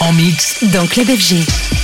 En mix. Dans Club FG.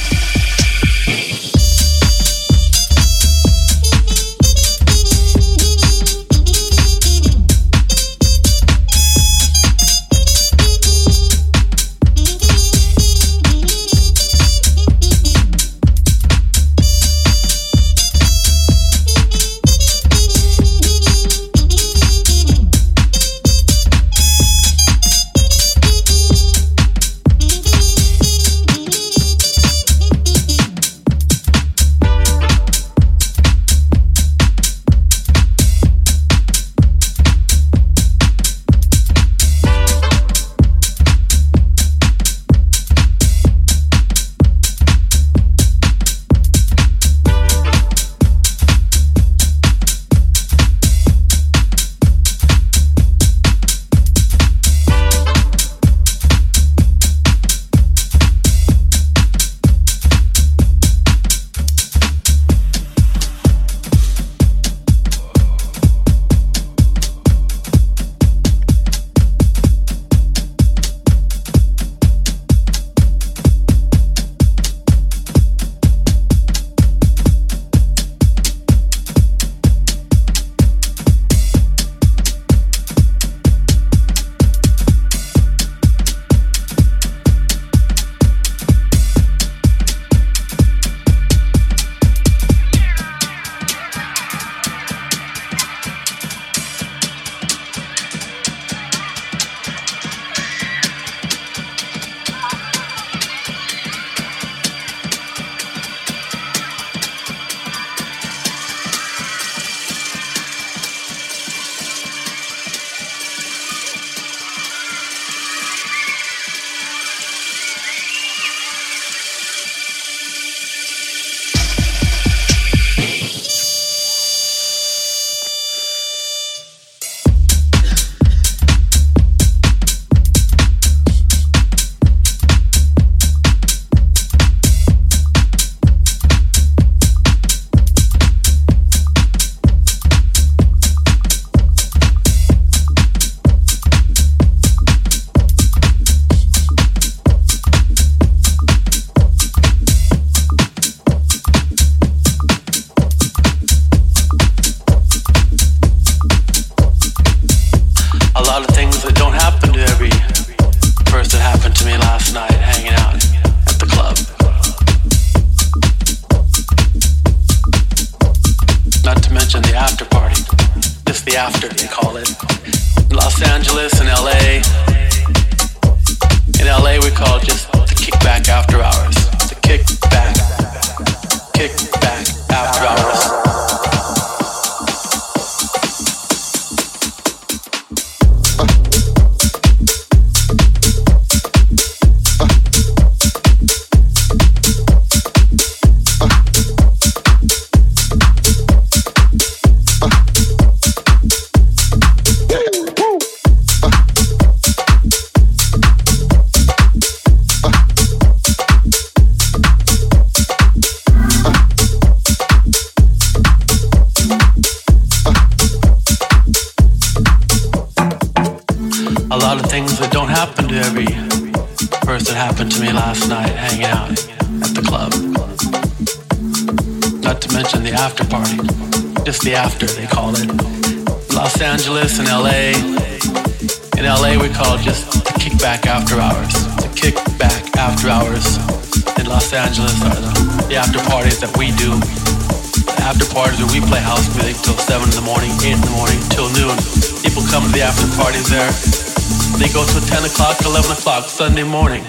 Sunday morning.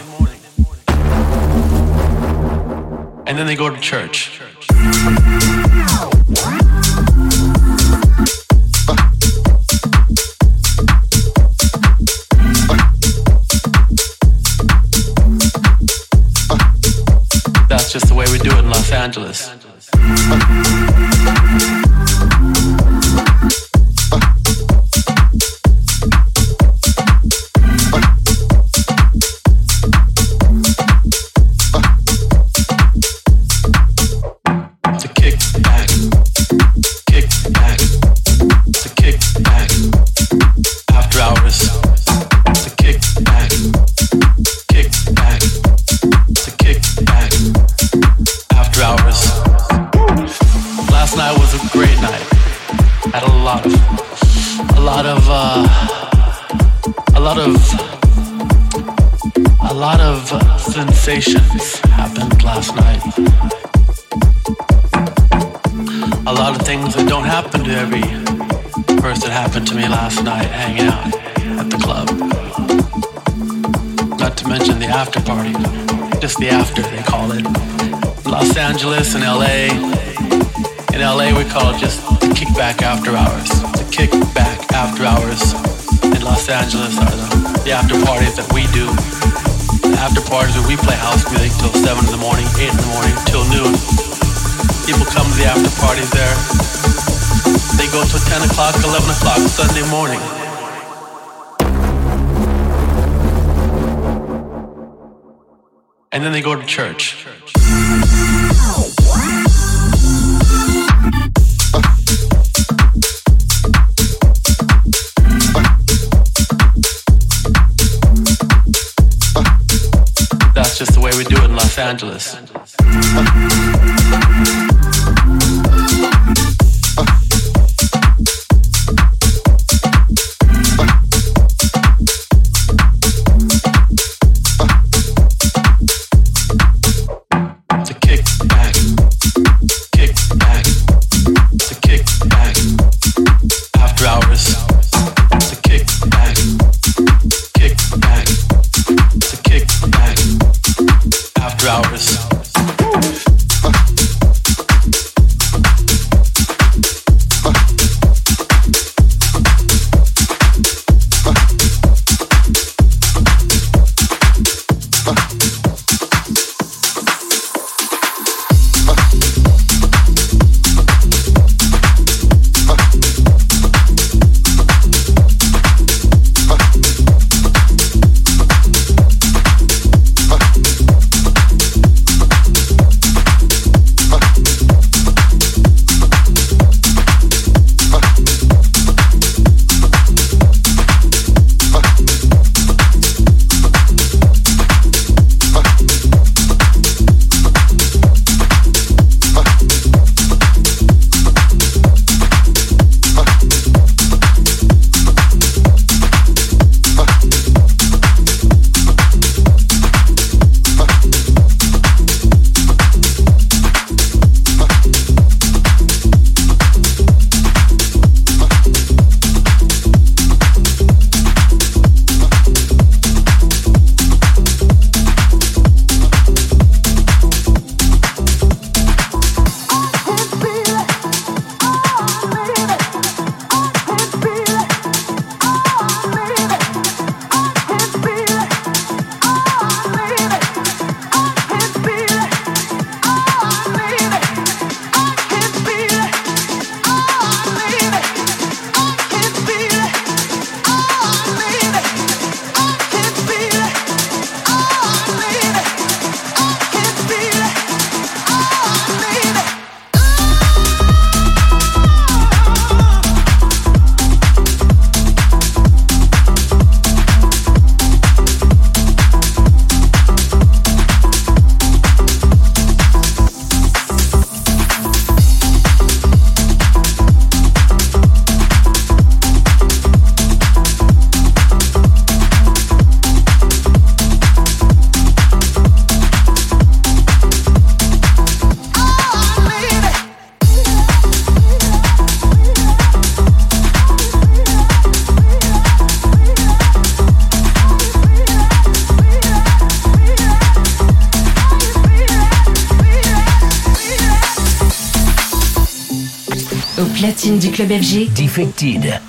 And then they go to church. Sensations happened last night. A lot of things that don't happen to every person happened to me last night hanging out at the club. Not to mention the after party, just the after they call it. Los Angeles and LA. In LA we call it just the kickback after hours. The kickback after hours in Los Angeles are the, the after parties that we do. After parties where we play house music till 7 in the morning, 8 in the morning, till noon. People come to the after parties there. They go till 10 o'clock, 11 o'clock Sunday morning. And then they go to church. Angeles. Club.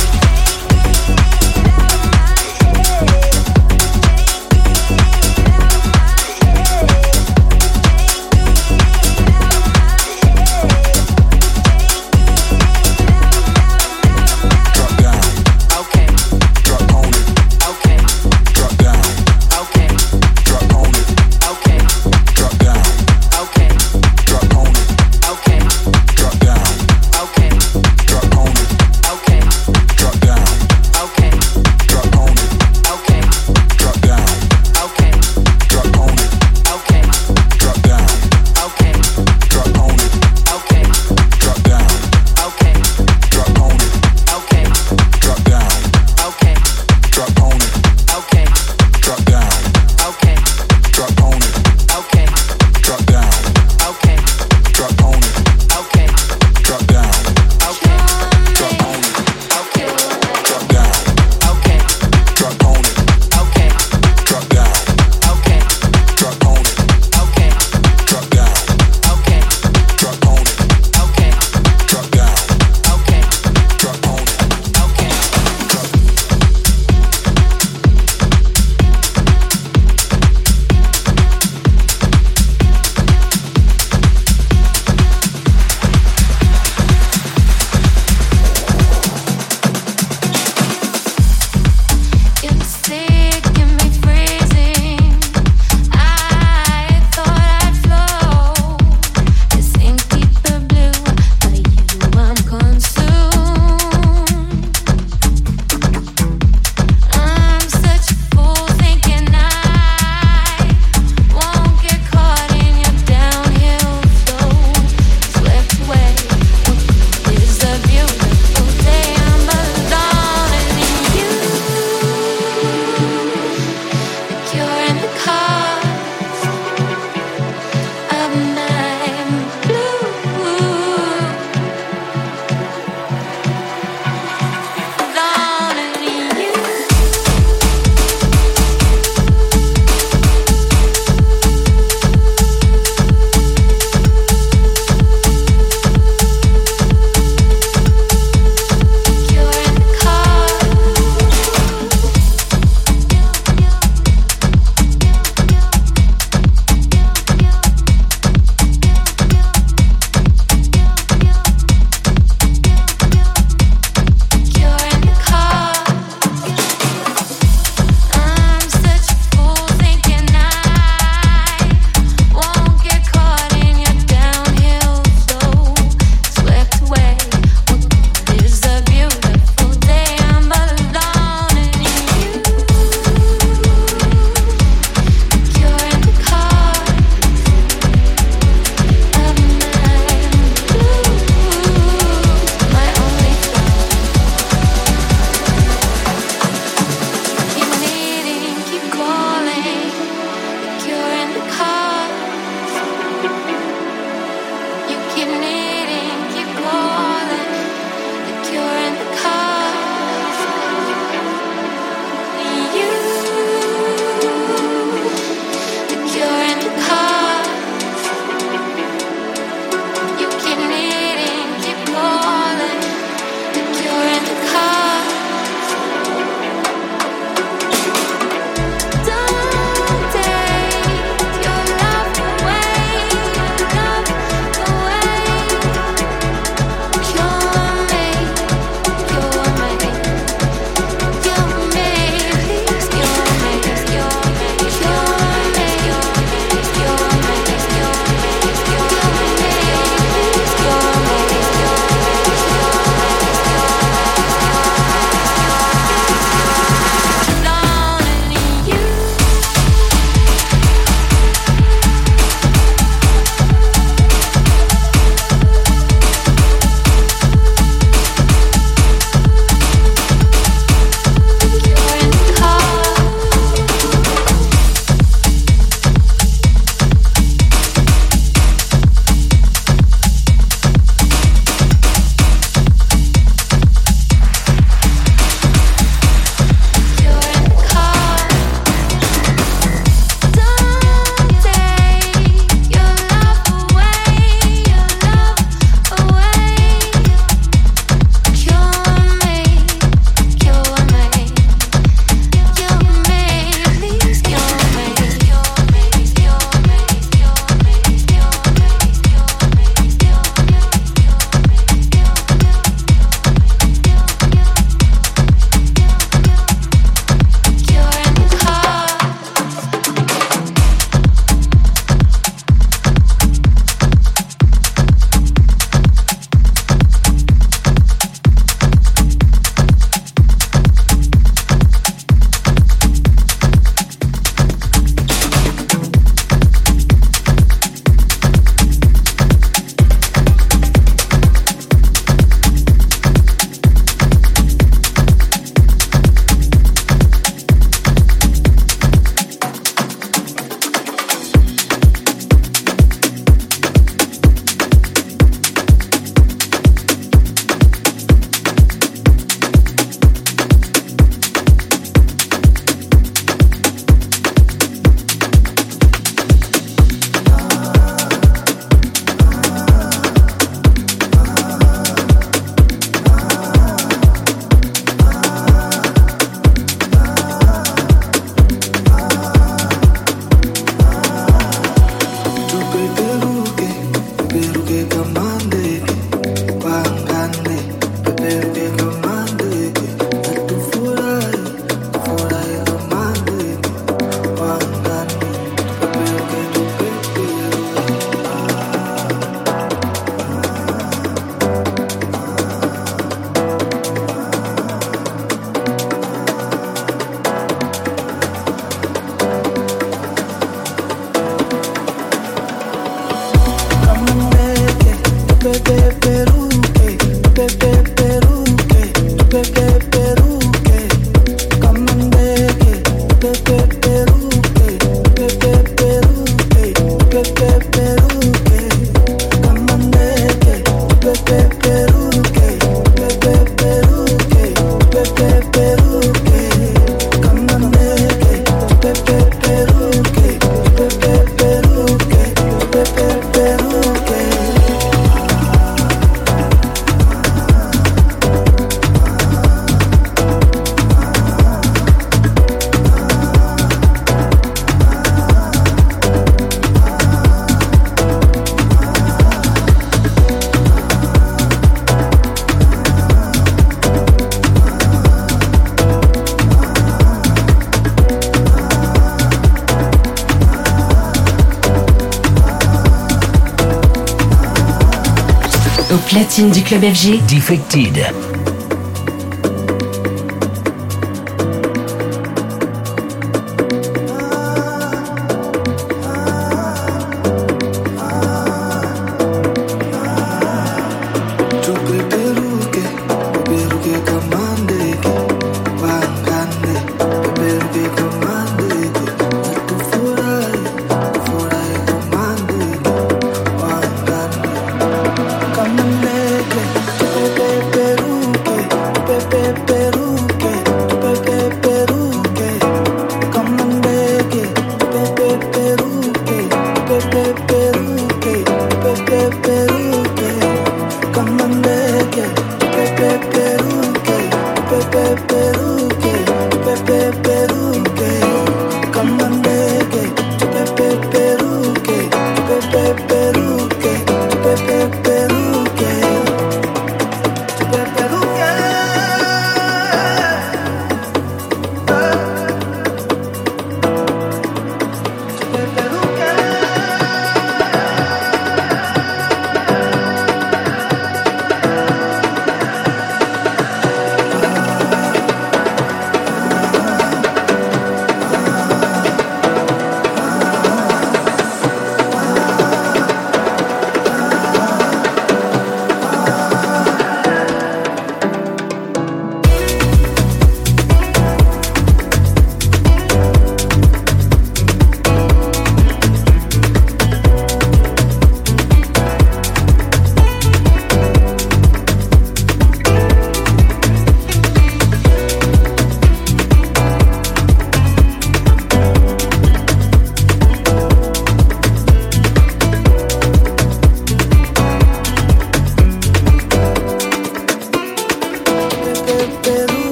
Club. Defected.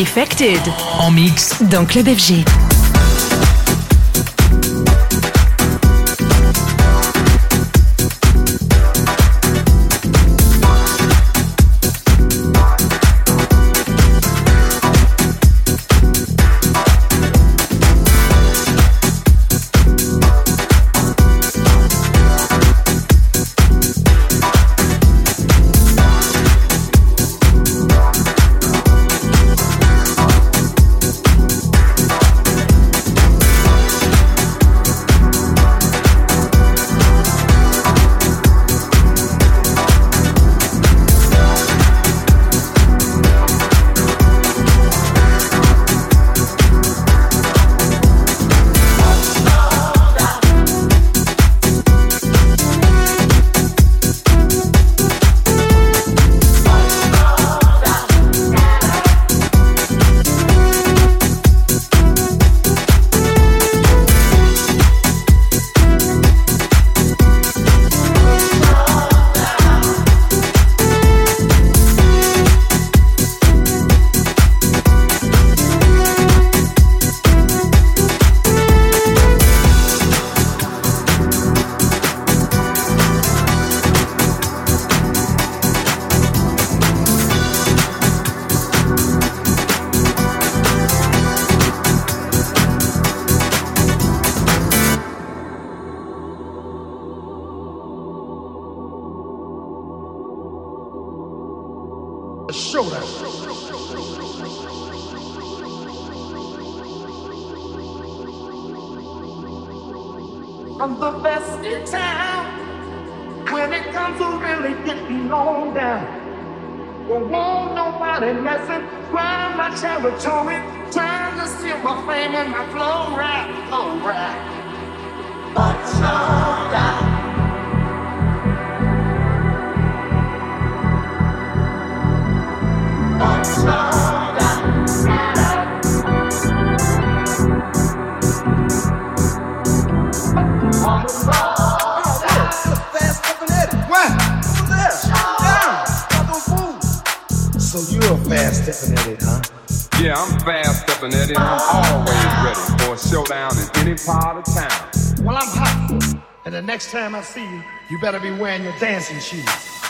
Defected. En mix. Dans Club FG. next time I see you, you better be wearing your dancing shoes.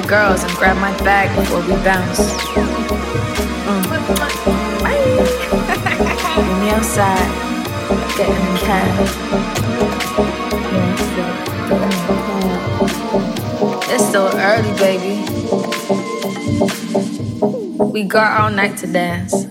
The girls and grab my bag before we bounce. Mm. Meet me outside, get in the cab. It's still early, baby. We got all night to dance.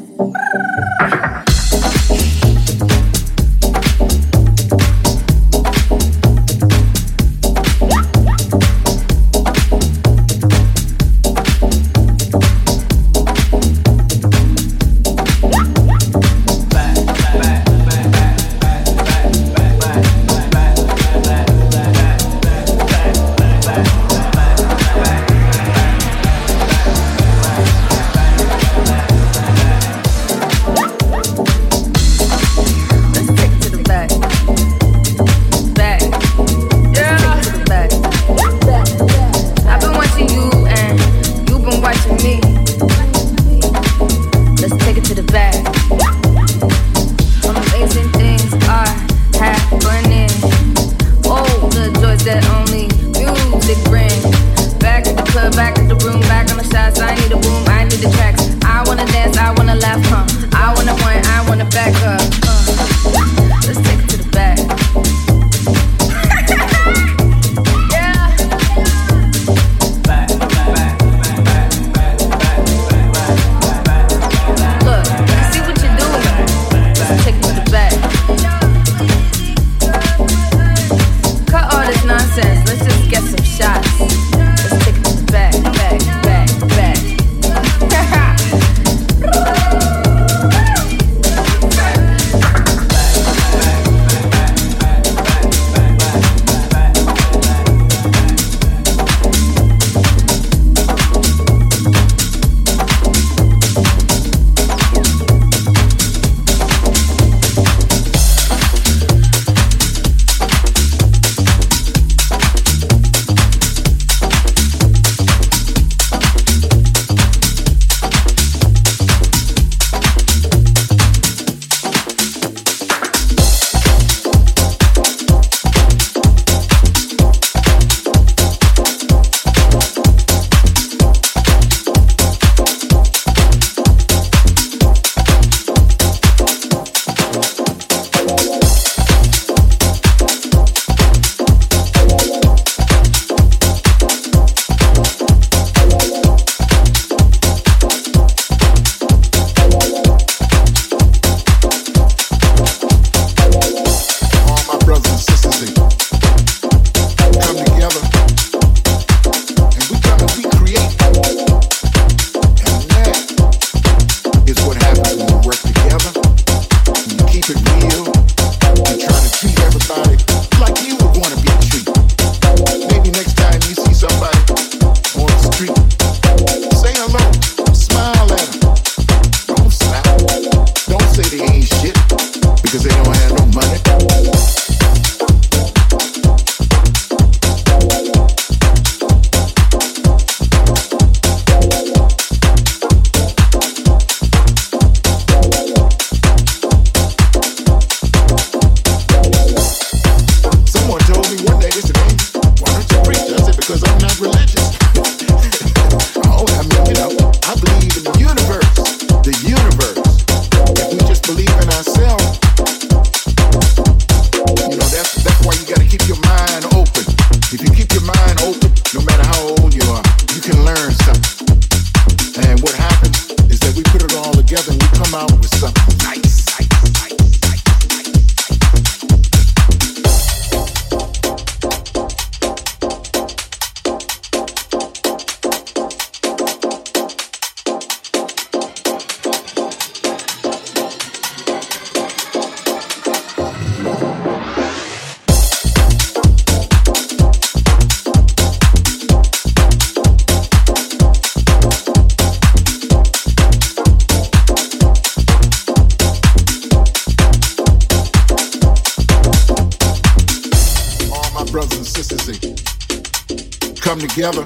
Come together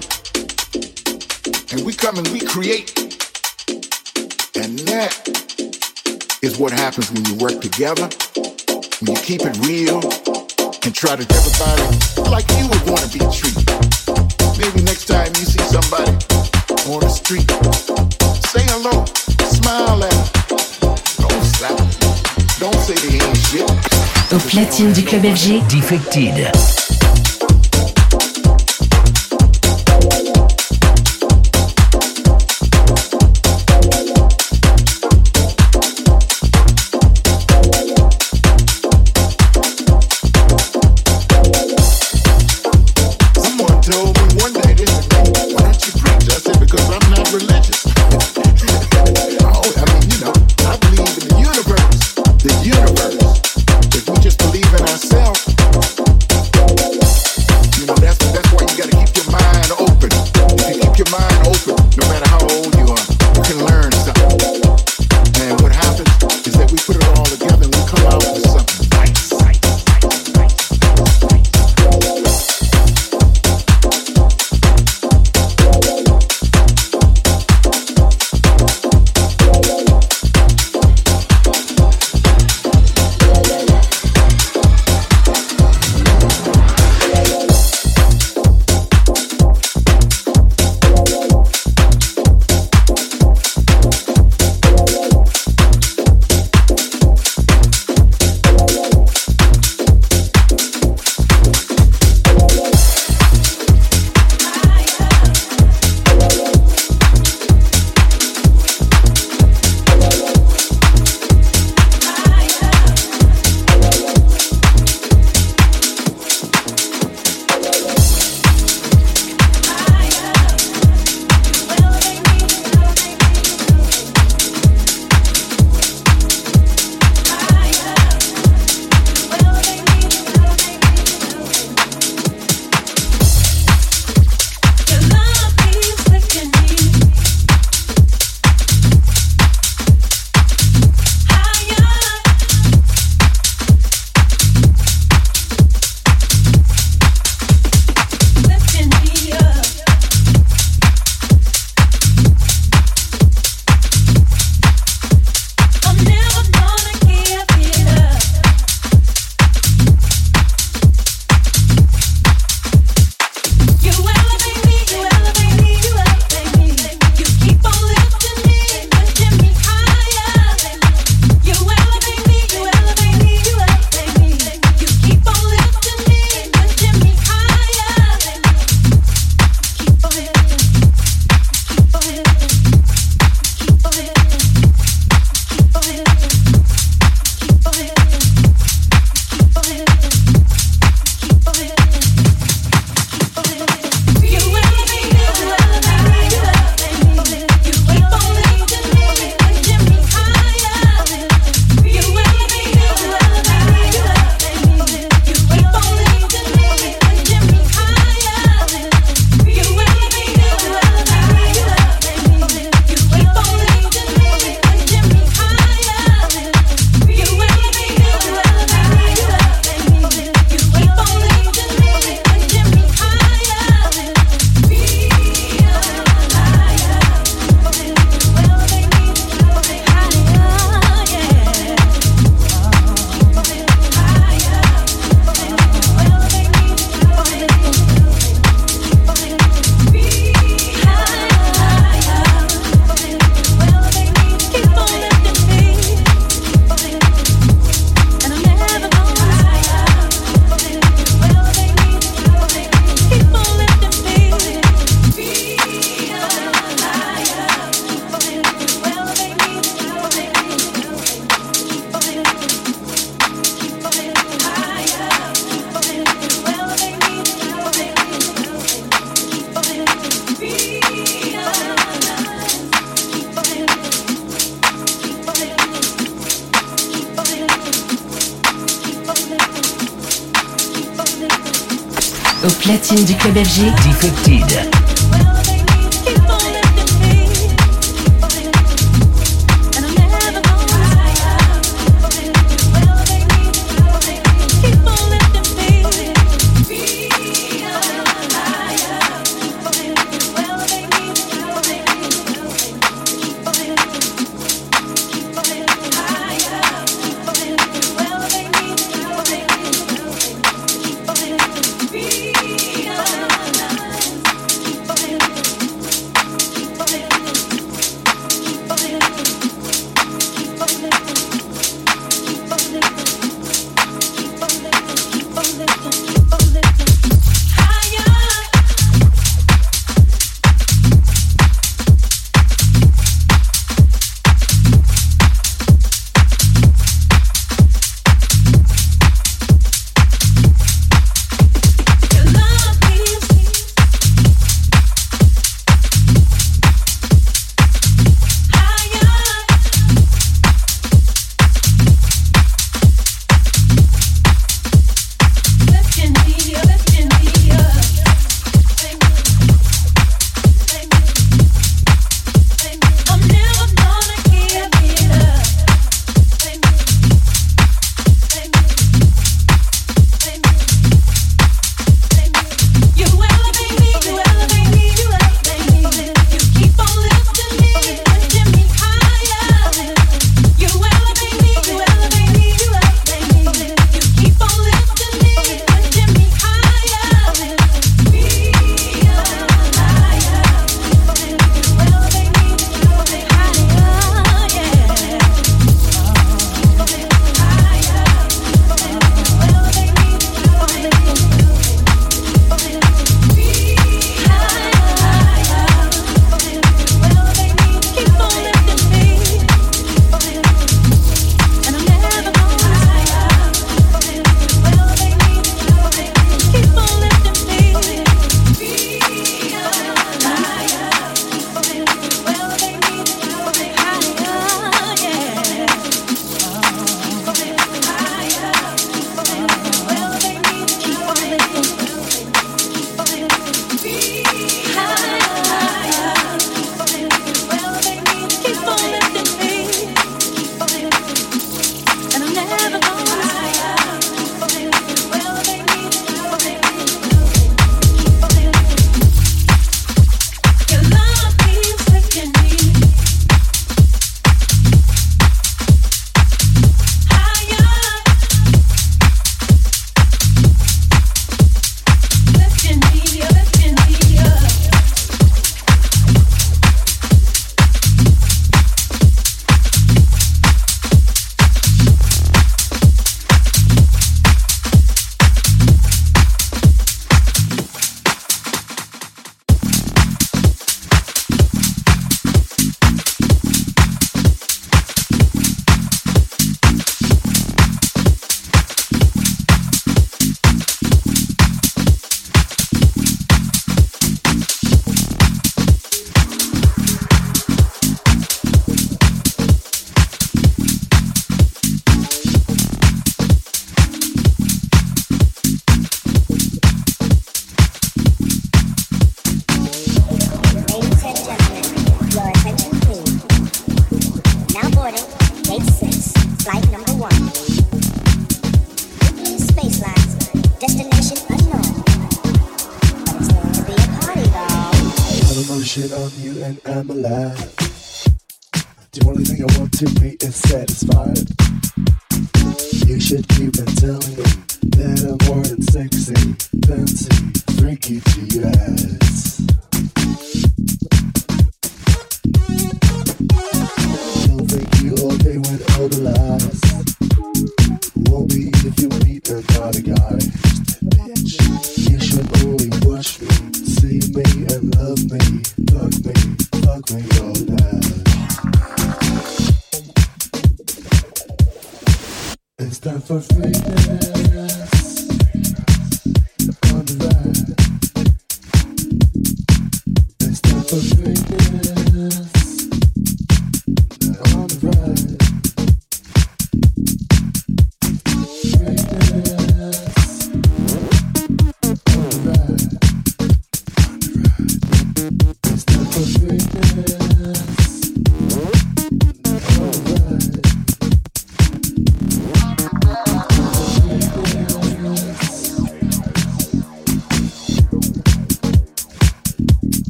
and we come and we create. And that is what happens when you work together, when you keep it real and try to everybody like you would want to be treated. Maybe next time you see somebody on the street, say hello, smile at them. Don't stop. Don't say they ain't shit. Au platine du club FG. Defected.